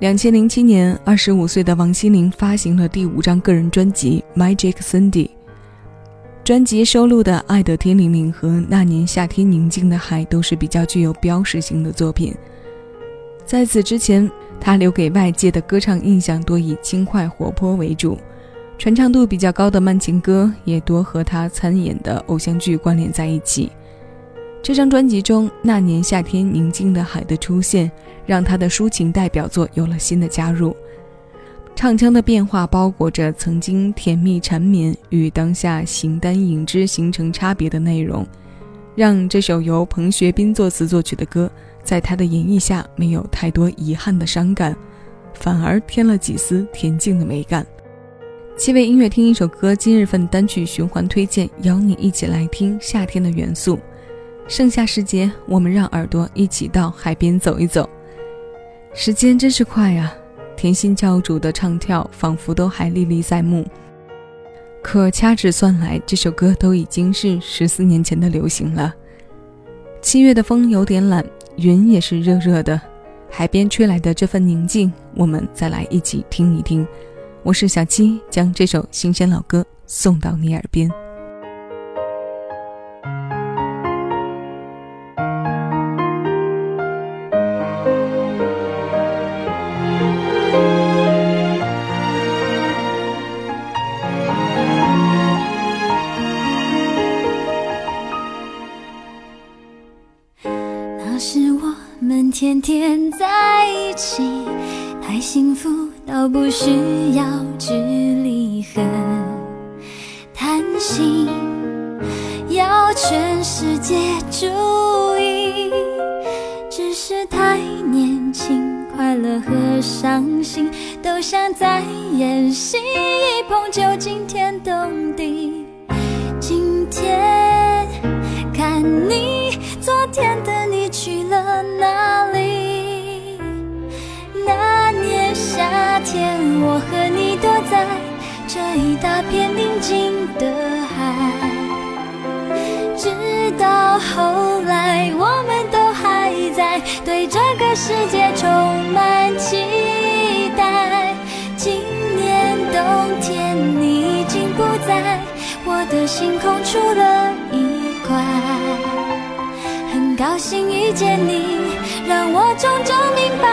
两千零七年，二十五岁的王心凌发行了第五张个人专辑《Magic Cindy》。专辑收录的《爱的天灵灵》和《那年夏天宁静的海》都是比较具有标识性的作品。在此之前，她留给外界的歌唱印象多以轻快活泼为主，传唱度比较高的慢情歌也多和她参演的偶像剧关联在一起。这张专辑中，《那年夏天宁静的海》的出现。让他的抒情代表作有了新的加入，唱腔的变化包裹着曾经甜蜜缠绵与当下形单影只形成差别的内容，让这首由彭学斌作词作曲的歌，在他的演绎下没有太多遗憾的伤感，反而添了几丝恬静的美感。七位音乐听一首歌，今日份单曲循环推荐，邀你一起来听夏天的元素。盛夏时节，我们让耳朵一起到海边走一走。时间真是快啊！甜心教主的唱跳仿佛都还历历在目。可掐指算来，这首歌都已经是十四年前的流行了。七月的风有点懒，云也是热热的，海边吹来的这份宁静，我们再来一起听一听。我是小七，将这首新鲜老歌送到你耳边。们天天在一起，太幸福到不需要距离和贪心，要全世界注意。只是太年轻，快乐和伤心都像在演戏，一碰就惊天动地。今天一大片宁静的海，直到后来，我们都还在对这个世界充满期待。今年冬天，你已经不在我的星空，出了一块。很高兴遇见你，让我终究明白，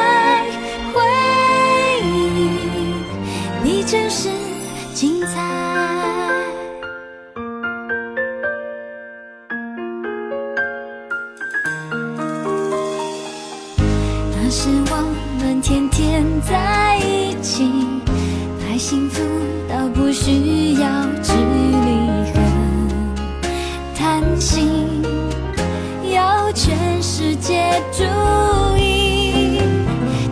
那时我们天天在一起，太幸福到不需要距离和叹息。全世界注意，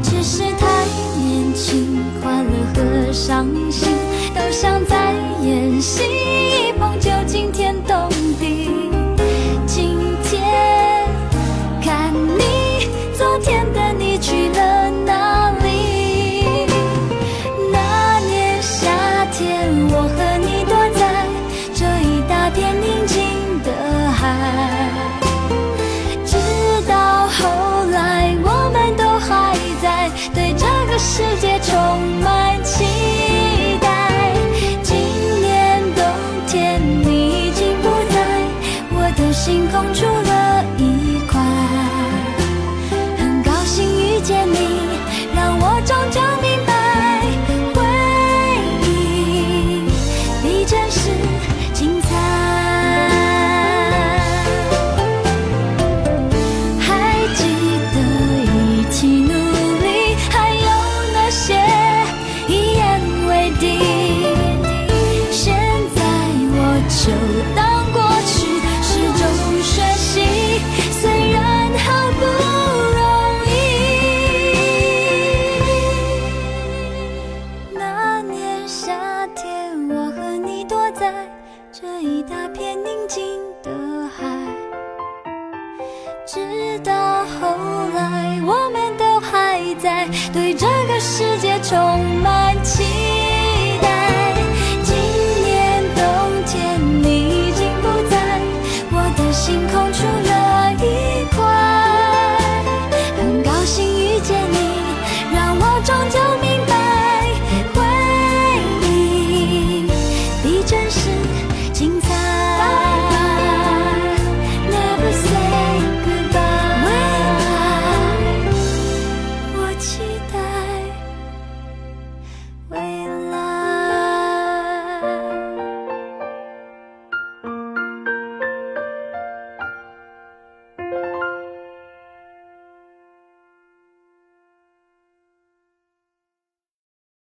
只是太年轻，快乐和伤心都像在演戏，一碰就惊天动地。今天看你，昨天的爱直到后来我们都还在对这个世界直到后来，我们都还在对这个世界充满